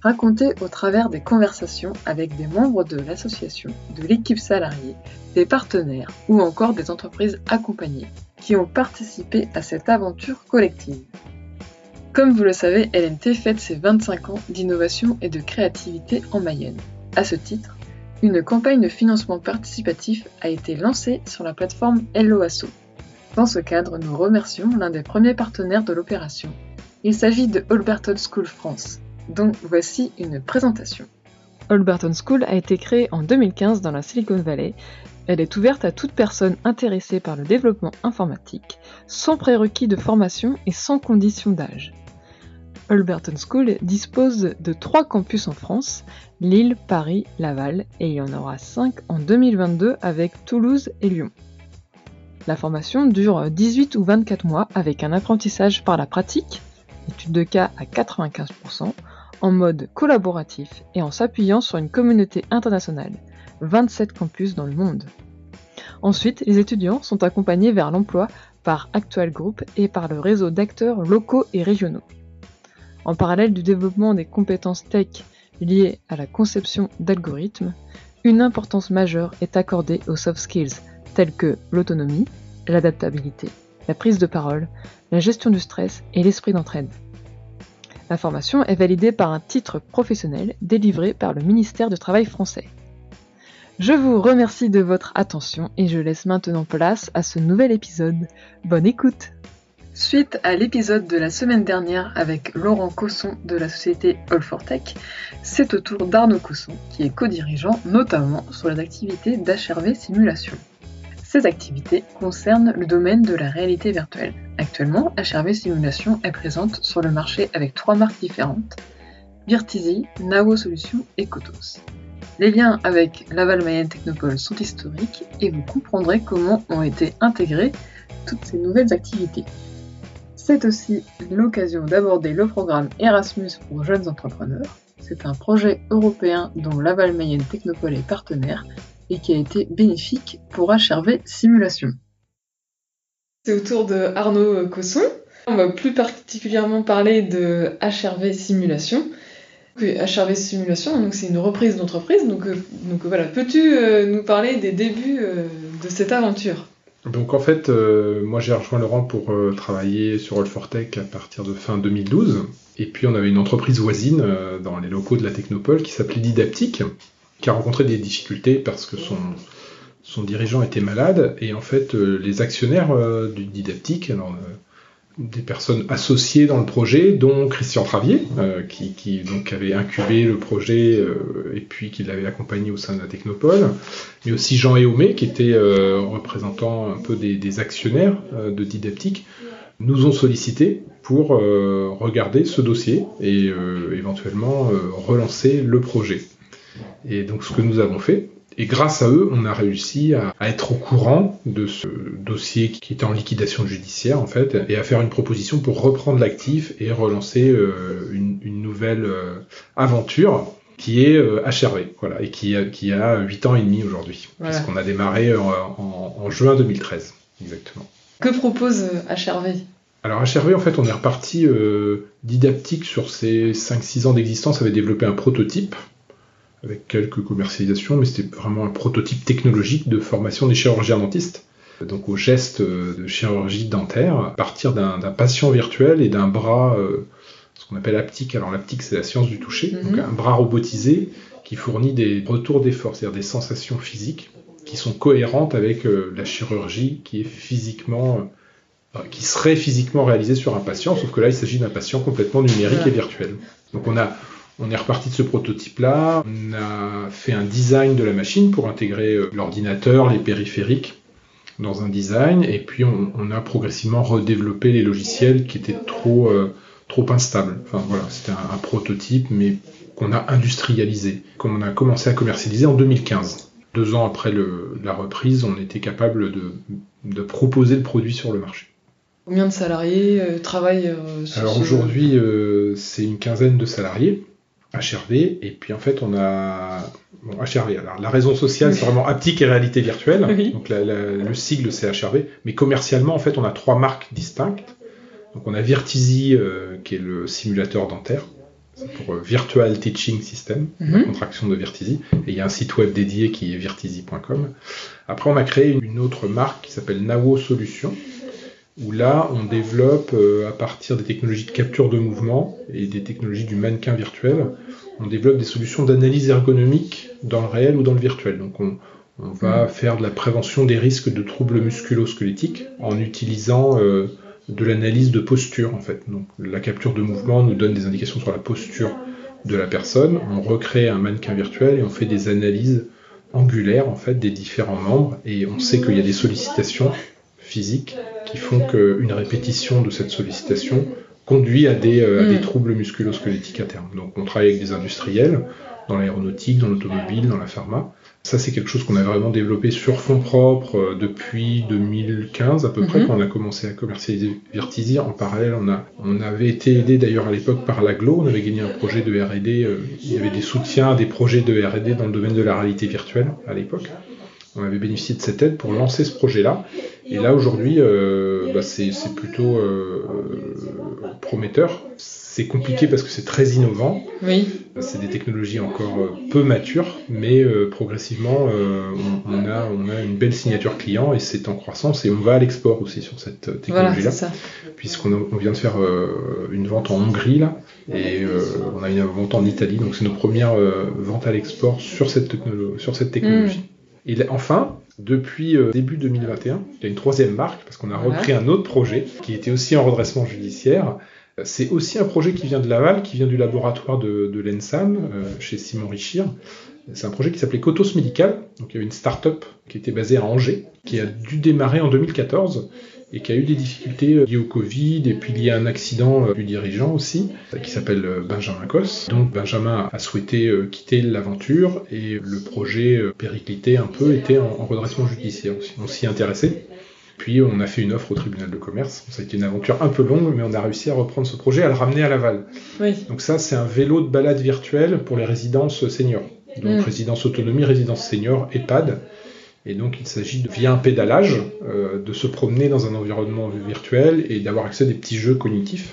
raconté au travers des conversations avec des membres de l'association, de l'équipe salariée, des partenaires ou encore des entreprises accompagnées qui ont participé à cette aventure collective. Comme vous le savez, LMT fête ses 25 ans d'innovation et de créativité en Mayenne. À ce titre, une campagne de financement participatif a été lancée sur la plateforme LOASO. Dans ce cadre, nous remercions l'un des premiers partenaires de l'opération. Il s'agit de Alberton School France, dont voici une présentation. Alberton School a été créée en 2015 dans la Silicon Valley. Elle est ouverte à toute personne intéressée par le développement informatique, sans prérequis de formation et sans condition d'âge. Alberton School dispose de trois campus en France, Lille, Paris, Laval, et il y en aura cinq en 2022 avec Toulouse et Lyon. La formation dure 18 ou 24 mois avec un apprentissage par la pratique, étude de cas à 95%, en mode collaboratif et en s'appuyant sur une communauté internationale, 27 campus dans le monde. Ensuite, les étudiants sont accompagnés vers l'emploi par Actual Group et par le réseau d'acteurs locaux et régionaux. En parallèle du développement des compétences tech liées à la conception d'algorithmes, une importance majeure est accordée aux soft skills tels que l'autonomie, l'adaptabilité, la prise de parole, la gestion du stress et l'esprit d'entraide. La formation est validée par un titre professionnel délivré par le ministère du Travail français. Je vous remercie de votre attention et je laisse maintenant place à ce nouvel épisode. Bonne écoute Suite à l'épisode de la semaine dernière avec Laurent Cosson de la société All c'est au tour d'Arnaud Cosson qui est co-dirigeant notamment sur les activités d'HRV Simulation. Ces activités concernent le domaine de la réalité virtuelle. Actuellement, HRV Simulation est présente sur le marché avec trois marques différentes Virtizi, Nao Solutions et Kotos. Les liens avec Laval Mayenne Technopole sont historiques et vous comprendrez comment ont été intégrées toutes ces nouvelles activités. C'est aussi l'occasion d'aborder le programme Erasmus pour jeunes entrepreneurs. C'est un projet européen dont Laval Mayenne Technopole est partenaire et qui a été bénéfique pour HRV Simulation. C'est au tour de Arnaud Cosson. On va plus particulièrement parler de HRV Simulation. HRV Simulation, c'est une reprise d'entreprise. Donc, euh, donc voilà, peux-tu euh, nous parler des débuts euh, de cette aventure? Donc en fait, moi j'ai rejoint Laurent pour travailler sur All4Tech à partir de fin 2012. Et puis on avait une entreprise voisine dans les locaux de la Technopole qui s'appelait Didaptique, qui a rencontré des difficultés parce que son, dirigeant était malade et en fait euh, les actionnaires euh, du didactique, alors, euh, des personnes associées dans le projet, dont Christian Travier, qui, qui, donc avait incubé le projet et puis qui l'avait accompagné au sein de la Technopole, mais aussi Jean Éomé, qui était représentant un peu des, des actionnaires de Didaptique, nous ont sollicité pour regarder ce dossier et éventuellement relancer le projet. Et donc ce que nous avons fait, et grâce à eux, on a réussi à, être au courant de ce dossier qui était en liquidation judiciaire en fait, et à faire une proposition pour reprendre l'actif et relancer euh, une, nouvelle euh, aventure qui est HRV, euh, voilà, et qui a, qui a 8 ans et demi aujourd'hui, parce qu'on a démarré en, juin 2013, exactement. Que propose HRV alors HRV, en fait, on est reparti didactique sur ses 5-6 ans d'existence, avait développé un prototype avec quelques commercialisations, mais c'était vraiment un prototype technologique de formation des chirurgiens dentistes. Donc au geste de chirurgie dentaire, à partir d'un patient virtuel et d'un bras, euh, ce qu'on appelle haptique. Alors l'aptique, c'est la science du toucher. Donc mhm. un bras robotisé qui fournit des retours d'effort, c'est-à-dire des sensations physiques qui sont cohérentes avec euh, la chirurgie qui est physiquement euh, qui serait physiquement réalisée sur un patient, sauf que là il s'agit d'un patient complètement numérique et virtuel. Donc on a on est reparti de ce prototype-là, on a fait un design de la machine pour intégrer euh, l'ordinateur, les périphériques dans un design, et puis on, a progressivement redéveloppé les logiciels qui étaient trop, euh, trop instables. Enfin voilà, c'était un, prototype, mais qu'on a industrialisé, qu'on a commencé à commercialiser en 2015. Deux ans après la reprise, on était capable de, proposer le produit sur le marché. Combien de salariés euh, travaillent euh, sur Alors aujourd'hui, euh, c'est une quinzaine de salariés, HRV, et puis en fait, on a bon, HRV. Alors la raison sociale, c'est vraiment haptique et réalité virtuelle. Donc le sigle, c'est HRV. Mais commercialement, en fait, on a trois marques distinctes. Donc on a Virtizi, qui est le simulateur dentaire pour euh, Virtual Teaching System, la mhm. contraction de Virtizi. Et il y a un site web dédié qui est virtizi.com. Après, on a créé une autre marque qui s'appelle Nawo Solutions, où là, on développe à partir des technologies de capture de mouvement et des technologies du mannequin virtuel, on développe des solutions d'analyse ergonomique dans le réel ou dans le virtuel. Donc, on, va mhm. faire de la prévention des risques de troubles musculo-squelettiques en utilisant euh, de l'analyse de posture en fait. Donc la capture de mouvement nous donne des indications sur la posture de la personne. On recrée un mannequin virtuel et on fait des analyses angulaires en fait des différents membres et on sait qu'il y a des sollicitations physiques qui font qu'une répétition de cette sollicitation conduit à des, euh, à des hmm. troubles musculo-squelettiques à terme. Donc on travaille avec des industriels dans l'aéronautique, dans l'automobile, dans la pharma, ça, c'est quelque chose qu'on a vraiment développé sur fonds propres euh, depuis 2015 à peu près, mhm. quand on a commencé à commercialiser. En parallèle, on, a, on avait été aidé d'ailleurs à l'époque par l'aglo. On avait gagné un projet de R&D. Euh, il y avait des soutiens à des projets de R&D dans le domaine de la réalité virtuelle à l'époque. On avait bénéficié de cette aide pour lancer ce projet-là. Et là, aujourd'hui, euh, bah, c'est plutôt prometteur c'est compliqué parce que c'est très innovant. Oui. C'est des technologies encore euh, peu matures, mais euh, progressivement, euh, on, a, on a une belle signature client et c'est en croissance et on va à l'export aussi sur cette technologie-là. Puisqu'on on vient de faire une vente en Hongrie là et on a une vente en Italie, donc c'est nos premières ventes à l'export sur cette, sur cette technologie. Hmm. Et enfin, depuis début 2021, il y a une troisième marque parce qu'on a repris un autre projet qui était aussi en redressement judiciaire c'est aussi un projet qui vient de Laval, qui vient du laboratoire de, l'ENSAM, euh, chez Simon Richir. C'est un projet qui s'appelait Cotos Médical. Donc il y avait une start-up qui était basée à Angers, qui a dû démarrer en 2014 et qui a eu des difficultés euh, liées au Covid et puis il y a un accident euh, du dirigeant aussi qui s'appelle Benjamin Cos. Donc Benjamin a souhaité quitter l'aventure et le projet périclité un peu était en, redressement judiciaire aussi. On s'y intéressait. Puis on a fait une offre au tribunal de commerce. Ça a été une aventure un peu longue, mais on a réussi à reprendre ce projet, à le ramener à Laval. Donc ça, c'est un vélo de balade virtuel pour les résidences seniors. Donc mm. résidence autonomie, résidence senior, EHPAD. Et donc il s'agit, de, via un pédalage, euh, de se promener dans un environnement virtuel et d'avoir accès à des petits jeux cognitifs.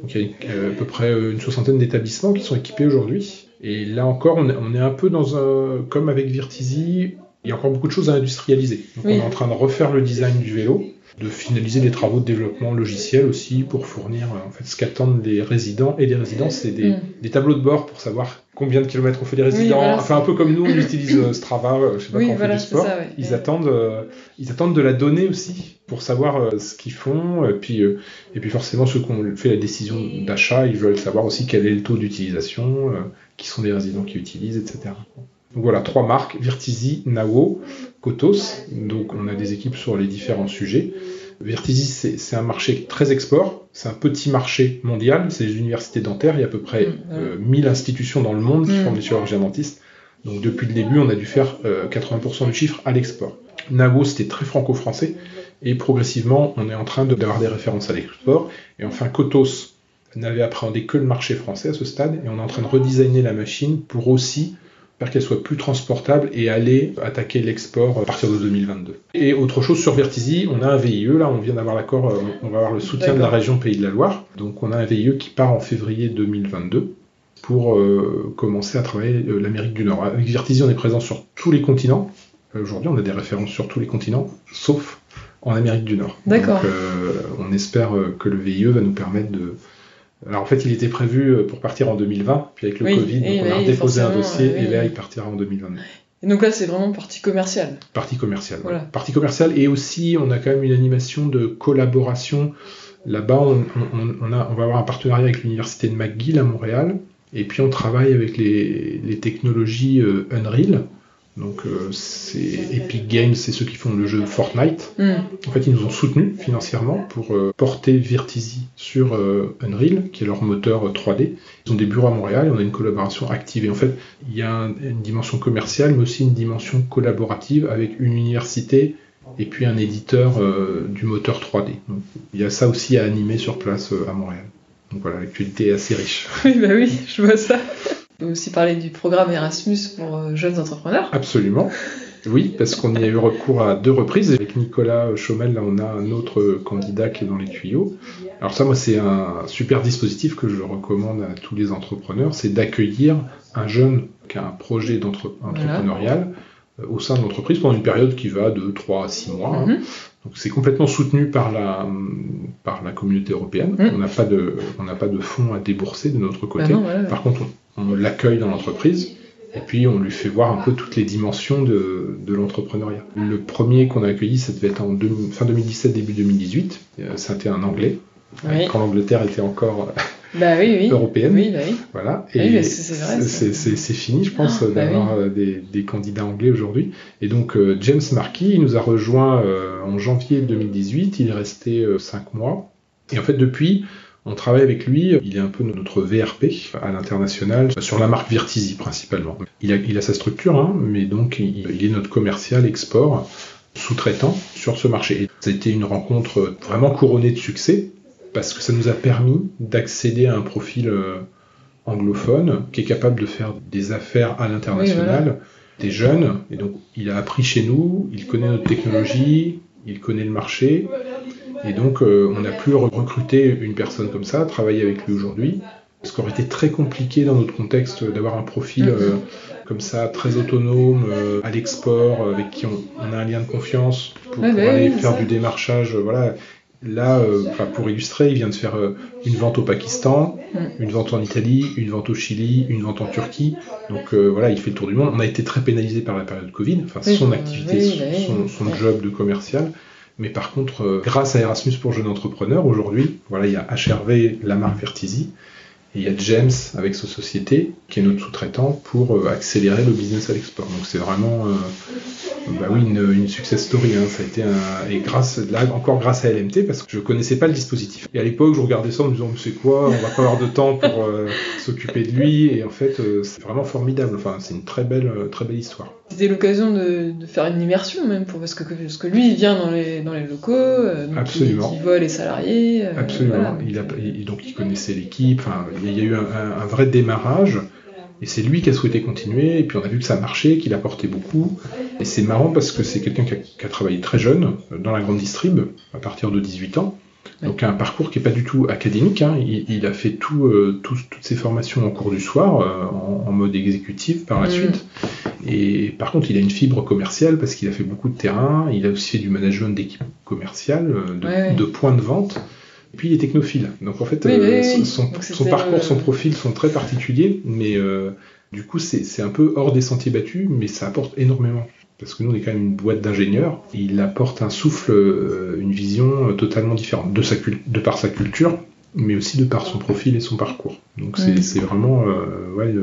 Donc il y a euh, à peu près une soixantaine d'établissements qui sont équipés aujourd'hui. Et là encore, on est un peu dans un, comme avec Virtizi, il y a encore beaucoup de choses à industrialiser. Donc on est en train de refaire le design du vélo, de finaliser des travaux de développement logiciel aussi pour fournir euh, en fait ce qu'attendent les résidents et les résidents, c'est des, mm. des, tableaux de bord pour savoir combien de kilomètres ont fait les résidents. Enfin un peu comme nous on utilise euh, Strava, euh, je sais pas quand on fait du sport. ils attendent, ils attendent de la donnée aussi pour savoir ce qu'ils font. Et puis, et puis forcément ceux qui ont fait la décision d'achat, ils veulent savoir aussi quel est le taux d'utilisation, qui sont les résidents qui utilisent, etc. Donc voilà, trois marques, Virtizi, Nao, Kotos. Donc on a des équipes sur les différents sujets. Virtizi, c'est un marché très export, c'est un petit marché mondial, c'est les universités dentaires, il y a à peu près 1000 mm, euh, institutions dans le monde qui mm. forment des chirurgiens dentistes. Donc depuis le début, on a dû faire 80% euh, du chiffre à l'export. Nao, c'était très franco-français, et progressivement, on est en train d'avoir des références à l'export. Et enfin, Kotos n'avait appréhendé que le marché français à ce stade, et on est en train de redesigner la machine pour aussi qu'elle soit plus transportable et aller attaquer l'export à partir de 2022. Et autre chose sur Vertizi, on a un VIE, là on vient d'avoir l'accord, euh, on va avoir le soutien de la région Pays de la Loire, donc on a un VIE qui part en février 2022 pour euh, commencer à travailler euh, l'Amérique du Nord. Avec Vertizi, on est présent sur tous les continents. Aujourd'hui, on a des références sur tous les continents, sauf en Amérique du Nord. D'accord. Donc, on espère que le VIE va nous permettre de, alors en fait, il était prévu euh, pour partir en 2020, puis avec le Covid, donc on a déposé un dossier et là, il partira en 2020. Et donc là, c'est vraiment partie commerciale. Partie commerciale. Voilà. Partie commerciale et aussi, on a quand même une animation de collaboration. Là-bas, on, on, a, on va avoir un partenariat avec l'université de McGill à Montréal, et puis on travaille avec les, les technologies euh, Unreal Donc euh, c'est Epic Games, c'est ceux qui font le jeu Fortnite. Mm. En fait, ils nous ont soutenus financièrement pour euh, porter Virtizi sur euh, Unreal, qui est leur moteur euh, 3D. Ils ont des bureaux à Montréal et on a une collaboration active. Et en fait, il y a un- une dimension commerciale, mais aussi une dimension collaborative avec une université et puis un éditeur du moteur 3D. Donc, il y a ça aussi à animer sur place à Montréal. Donc voilà, l'actualité est assez riche. Oui, bah oui, je vois ça. Peut aussi parler du programme Erasmus pour euh, jeunes entrepreneurs. Absolument. Oui, parce qu'on y a eu recours à deux reprises. Avec Nicolas Chaumel, là, on a un autre candidat qui est dans les tuyaux. Alors ça, moi, c'est un super dispositif que je recommande à tous les entrepreneurs, c'est d'accueillir un jeune qui a un projet entrepreneurial euh, au sein de l'entreprise pendant une période qui va de 3 à 6 mois. hein. Mhm. Donc c'est complètement soutenu par la, par la communauté européenne. Mhm. On n'a pas, de- on pas de fonds à débourser de notre Bah côté. non, voilà. Par contre, on, on l'accueille dans l'entreprise et puis on lui fait voir un peu toutes les dimensions de, de l'entrepreneuriat. Le premier qu'on a accueilli, ça devait être en deux- fin 2017, début 2018. Euh, C'était un Anglais, Oui. quand l'Angleterre était encore Bah oui, oui. européenne. Oui, bah oui. Voilà. Et c'est- fini, je pense, Ah, bah d'avoir euh, des, des candidats anglais aujourd'hui. Et donc, euh, James Markey, il nous a rejoint euh, en janvier 2018. Il est resté 5 mois. Et en fait, depuis, on travaille avec lui. Il est un peu notre VRP à l'international, sur la marque Virtizi principalement. Il a, il a sa structure, hein, mais donc il, il est notre commercial export sous-traitant sur ce marché. Et ça a été une rencontre vraiment couronnée de succès parce que ça nous a permis d'accéder à un profil euh, anglophone qui est capable de faire des affaires à l'international, des jeunes. Et donc, il a appris chez nous, il connaît notre technologie, il connaît le marché. Et donc, euh, on a pu re- recruter une personne comme ça, travailler avec lui aujourd'hui. Ce qui aurait été très compliqué dans notre contexte d'avoir un profil Mhm. euh, comme ça, très autonome, euh, à l'export, avec qui on, on a un lien de confiance pour, Ouais, pour aller faire ça. du démarchage. Voilà. Là, euh, pour illustrer, il vient de faire euh, une vente au Pakistan, Mm. une vente en Italie, une vente au Chili, une vente en Turquie. Donc euh, voilà, il fait le tour du monde. On a été très pénalisé par la période Covid, enfin Oui, son activité, oui, oui. son, job de commercial. Mais par contre, grâce à Erasmus pour jeunes entrepreneurs, aujourd'hui, voilà, il y a HRV, la marque Vertizi, et il y a James avec sa société, qui est notre sous-traitant, pour euh, accélérer le business à l'export. Donc c'est vraiment, euh, bah oui, une, une success story. hein. Ça a été un, et grâce, là encore grâce à LMT, parce que je connaissais pas le dispositif. Et à l'époque, je regardais ça en me disant, mais c'est quoi? On va pas avoir de temps pour euh, s'occuper de lui. Et en fait, euh, c'est vraiment formidable. Enfin, c'est une très belle, très belle histoire. C'était l'occasion de, de faire une immersion même, pour, parce, que, parce que lui, il vient dans les, dans les locaux, donc Absolument. Il, il voit les salariés. Absolument. voilà. il a, donc il connaissait l'équipe. Enfin, il y a eu un, vrai démarrage. Et c'est lui qui a souhaité continuer. Et puis on a vu que ça marchait, qu'il apportait beaucoup. Et c'est marrant parce que c'est quelqu'un qui a, qui a travaillé très jeune dans la grande distrib à partir de 18 ans. Donc un parcours qui est pas du tout académique. hein. Il, il a fait tout, euh, tout- toutes ses formations en cours du soir, euh, en, en mode exécutif par la Mhm. suite. Et par contre, il a une fibre commerciale parce qu'il a fait beaucoup de terrain. Il a aussi fait du management d'équipe commerciale, euh, de, Ouais, ouais. de points de vente. Et puis il est technophile. Donc en fait, Oui, euh, oui, son, Donc son c'était, parcours, euh, son profil sont très particuliers, mais euh, du coup c'est un peu hors des sentiers battus, mais ça apporte énormément. Parce que nous on est quand même une boîte d'ingénieurs. et Il apporte un souffle, une vision totalement différente de, sa de par sa culture, mais aussi de par son profil et son parcours. Donc c'est vraiment ouais,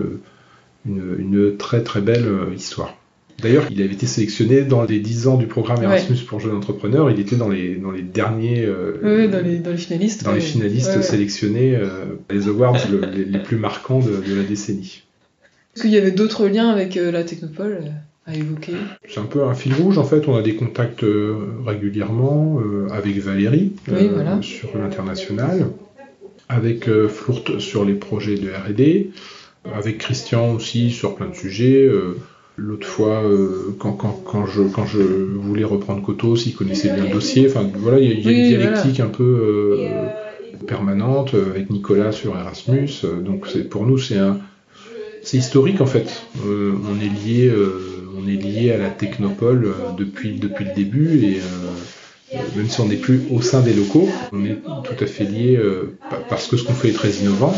une, une très très belle histoire. D'ailleurs, il avait été sélectionné dans les 10 ans du programme Ouais. Erasmus pour jeunes entrepreneurs. Il était dans les, dans les derniers euh, Oui, dans les, dans les finalistes. dans les finalistes Ouais, sélectionnés, euh, les awards le- les, les plus marquants de, de la décennie. Est-ce qu'il y avait d'autres liens avec euh, la Technopole à évoquer C'est un peu un fil rouge en fait, on a des contacts régulièrement avec Valérie Oui, voilà. sur l'international, avec euh, Flourt sur les projets de R&D, avec Christian aussi sur plein de sujets. L'autre fois, euh, quand, quand, quand, je, quand je voulais reprendre Cotos, il connaissait bien le dossier. Enfin, voilà, il y a, il y a Oui, une voilà. dialectique un peu euh, permanente euh, avec Nicolas sur Erasmus. donc, c'est, pour nous, c'est un, c'est historique en fait. Euh, on est lié, on est lié à la technopole depuis depuis le début et même si on n'est plus au sein des locaux, on est tout à fait lié pa- parce que ce qu'on fait est très innovant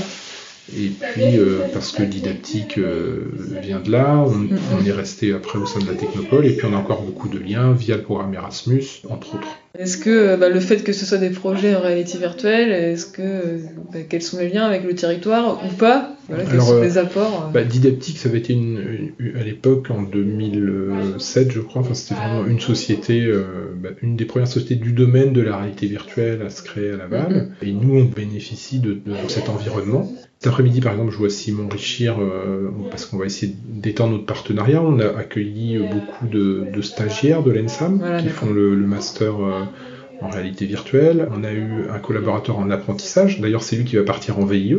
et puis euh, parce que didactique euh, vient de là. On, on est resté après au sein de la technopole et puis on a encore beaucoup de liens via le programme Erasmus entre autres. Est-ce que bah, le fait que ce soit des projets en réalité virtuelle, est-ce que bah, quels sont les liens avec le territoire ou pas? Voilà, Quels sont les apports? bah, Didaptique, ça avait été une, à l'époque en 2007, je crois. Enfin, c'était vraiment une société, une des premières sociétés du domaine de la réalité virtuelle à se créer à Laval. Mm-hmm. Et nous, on bénéficie de, de cet environnement. Cet après-midi, par exemple, je vois Simon Richir, euh, parce qu'on va essayer d'étendre notre partenariat. On a accueilli euh, beaucoup de, stagiaires de l'ENSAM qui font le, master euh, en réalité virtuelle. On a eu un collaborateur en apprentissage. D'ailleurs, c'est lui qui va partir en VIE.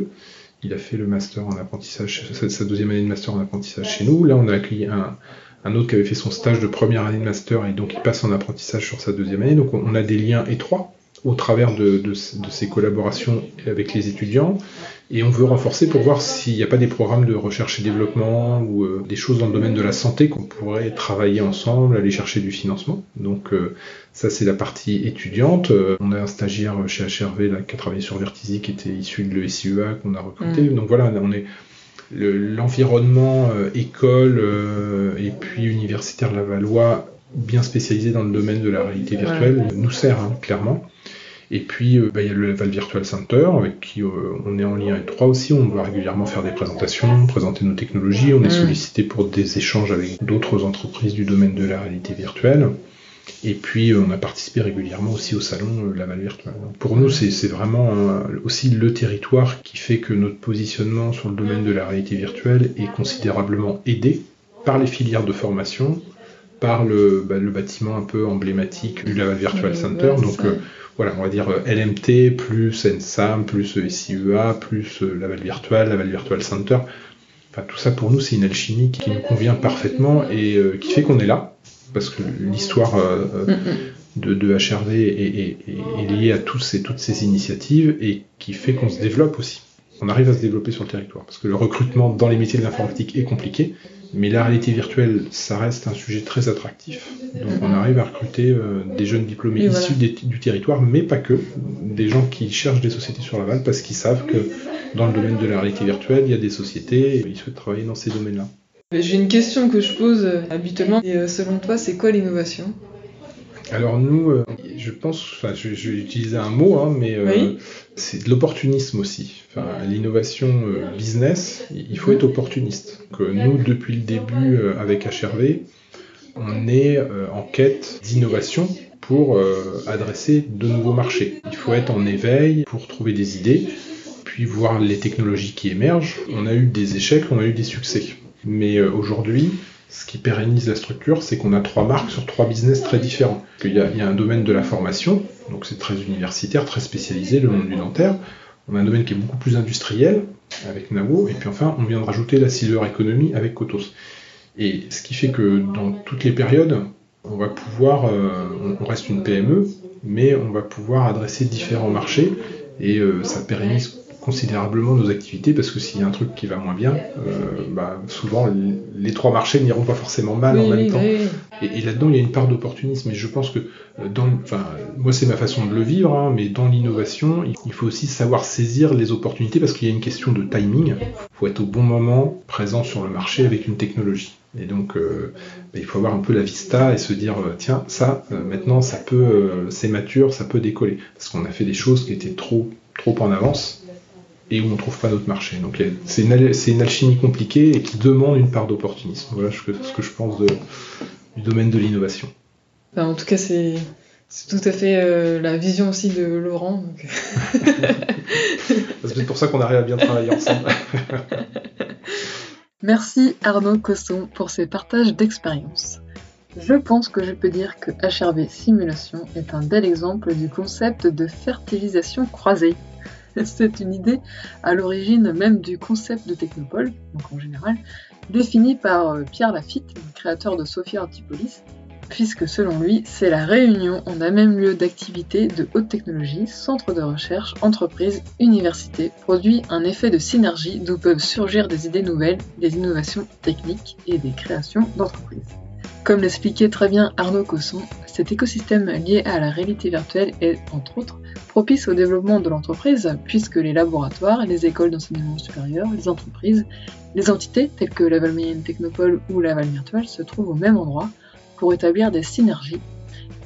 Il a fait le master en apprentissage, sa deuxième année de master en apprentissage chez nous. Là, on a accueilli un, autre qui avait fait son stage de première année de master et donc il passe en apprentissage sur sa deuxième année. Donc on a des liens étroits au travers de, ces collaborations avec les étudiants. Et on veut renforcer pour voir s'il n'y a pas des programmes de recherche et développement ou euh, des choses dans le domaine de la santé qu'on pourrait travailler ensemble, aller chercher du financement. Donc euh, ça c'est la partie étudiante. Euh, on a un stagiaire chez HRV là, qui a travaillé sur Vertizi qui était issu de l'ESIEA qu'on a recruté. Mm. Donc voilà, on est l'environnement école et puis universitaire Lavallois bien spécialisé dans le domaine de la réalité virtuelle nous sert hein, clairement. Et puis, euh, bah, il y a le Level Virtual Center, avec qui euh, on est en lien étroit aussi. On doit régulièrement faire des présentations, présenter nos technologies. On est mm. sollicité pour des échanges avec d'autres entreprises du domaine de la réalité virtuelle. Et puis, euh, on a participé régulièrement aussi au salon Laval Virtual. pour nous, c'est vraiment aussi le territoire qui fait que notre positionnement sur le domaine de la réalité virtuelle est considérablement aidé par les filières de formation, par le, bah, bâtiment un peu emblématique du Laval Virtual Center. Donc, voilà, on va dire euh, LMT, plus NSAM, plus SIEA, plus euh, Laval Virtual, Laval Virtual Center. Enfin, tout ça pour nous, c'est une alchimie qui nous convient parfaitement et euh, qui fait qu'on est là, parce que l'histoire de, de, HRV est, liée à tous ces, toutes ces initiatives et qui fait qu'on se développe aussi. On arrive à se développer sur le territoire, parce que le recrutement dans les métiers de l'informatique est compliqué, mais la réalité virtuelle, ça reste un sujet très attractif. Donc on arrive à recruter euh, des jeunes diplômés issus du territoire, mais pas que. Des gens qui cherchent des sociétés sur Laval parce qu'ils savent que dans le domaine de la réalité virtuelle, il y a des sociétés et ils souhaitent travailler dans ces domaines-là. J'ai une question que je pose habituellement. Et euh, selon toi, c'est quoi l'innovation? Alors nous, euh, je pense, enfin, je, vais utiliser un mot, hein, mais euh, c'est de l'opportunisme aussi. Enfin, l'innovation euh, business, il faut être opportuniste. nous, depuis le début avec HRV, on est en quête d'innovation pour adresser de nouveaux marchés. Il faut être en éveil pour trouver des idées, puis voir les technologies qui émergent. On a eu des échecs, on a eu des succès. Mais aujourd'hui, ce qui pérennise la structure, c'est qu'on a trois marques sur trois business très différents. Il y, a, il y a un domaine de la formation, donc c'est très universitaire, très spécialisé, le monde du dentaire. On a un domaine qui est beaucoup plus industriel, avec Nawo, et puis enfin, on vient de rajouter la silver economy avec Kotos. Et ce qui fait que dans toutes les périodes, on va pouvoir, euh, on reste une PME, mais on va pouvoir adresser différents marchés, et euh, ça pérennise considérablement nos activités parce que s'il y a un truc qui va moins bien, euh, bah, souvent les, trois marchés n'iront pas forcément mal en même temps. Et, là-dedans, il y a une part d'opportunisme. Et je pense que euh, dans, enfin, moi c'est ma façon de le vivre, hein, mais dans l'innovation, il faut aussi savoir saisir les opportunités parce qu'il y a une question de timing. Il faut être au bon moment présent sur le marché avec une technologie. Et donc, euh, bah, il faut avoir un peu la vista et se dire, tiens, ça, maintenant, ça peut, c'est mature, ça peut décoller. Parce qu'on a fait des choses qui étaient trop, trop en avance et où on ne trouve pas notre marché. Donc c'est une, alchimie compliquée et qui demande une part d'opportunisme. Voilà ce que, je pense du domaine de l'innovation. en tout cas, c'est tout à fait euh, la vision aussi de Laurent. c'est pour ça qu'on arrive à bien travailler ensemble. Merci Arnaud Cosson pour ces partages d'expérience. Je pense que je peux dire que HRV Simulation est un bel exemple du concept de fertilisation croisée. C'est une idée à l'origine même du concept de technopole, donc en général, défini par euh, Pierre Lafitte, créateur de Sophia Antipolis, puisque selon lui, c'est la réunion en un même lieu d'activité de haute technologie, centre de recherche, entreprise, université, produit un effet de synergie d'où peuvent surgir des idées nouvelles, des innovations techniques et des créations d'entreprises. Comme l'expliquait très bien Arnaud Cosson, cet écosystème lié à la réalité virtuelle est, entre autres, propice au développement de l'entreprise, puisque les laboratoires, les écoles d'enseignement supérieur, les entreprises, les entités telles que Laval Mayenne Technopole ou Laval Virtual se trouvent au même endroit pour établir des synergies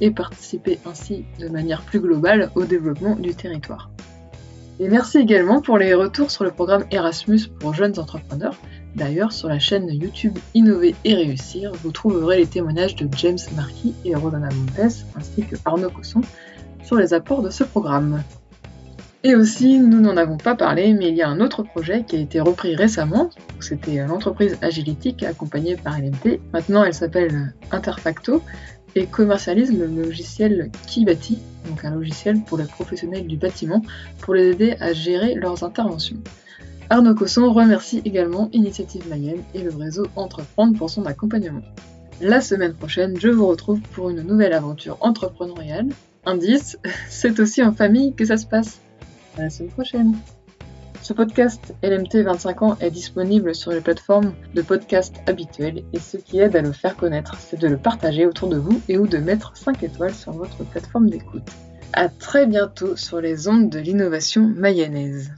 et participer ainsi de manière plus globale au développement du territoire. Et merci également pour les retours sur le programme Erasmus pour jeunes entrepreneurs. D'ailleurs, sur la chaîne YouTube Innover et Réussir, vous trouverez les témoignages de James Marquis et Rodana Montes, ainsi que Arnaud Cosson, sur les apports de ce programme. Et aussi, nous n'en avons pas parlé, mais il y a un autre projet qui a été repris récemment. C'était l'entreprise Agilitic accompagnée par LMT. Maintenant, elle s'appelle Interfacto et commercialise le logiciel Kibati, donc un logiciel pour les professionnels du bâtiment, pour les aider à gérer leurs interventions. Arnaud Cosson remercie également Initiative Mayenne et le réseau Entreprendre pour son accompagnement. La semaine prochaine, je vous retrouve pour une nouvelle aventure entrepreneuriale. Indice, c'est aussi en famille que ça se passe. À la semaine prochaine. Ce podcast LMT 25 ans est disponible sur les plateformes de podcast habituelles et ce qui aide à le faire connaître, c'est de le partager autour de vous et ou de mettre 5 étoiles sur votre plateforme d'écoute. À très bientôt sur les ondes de l'innovation mayonnaise.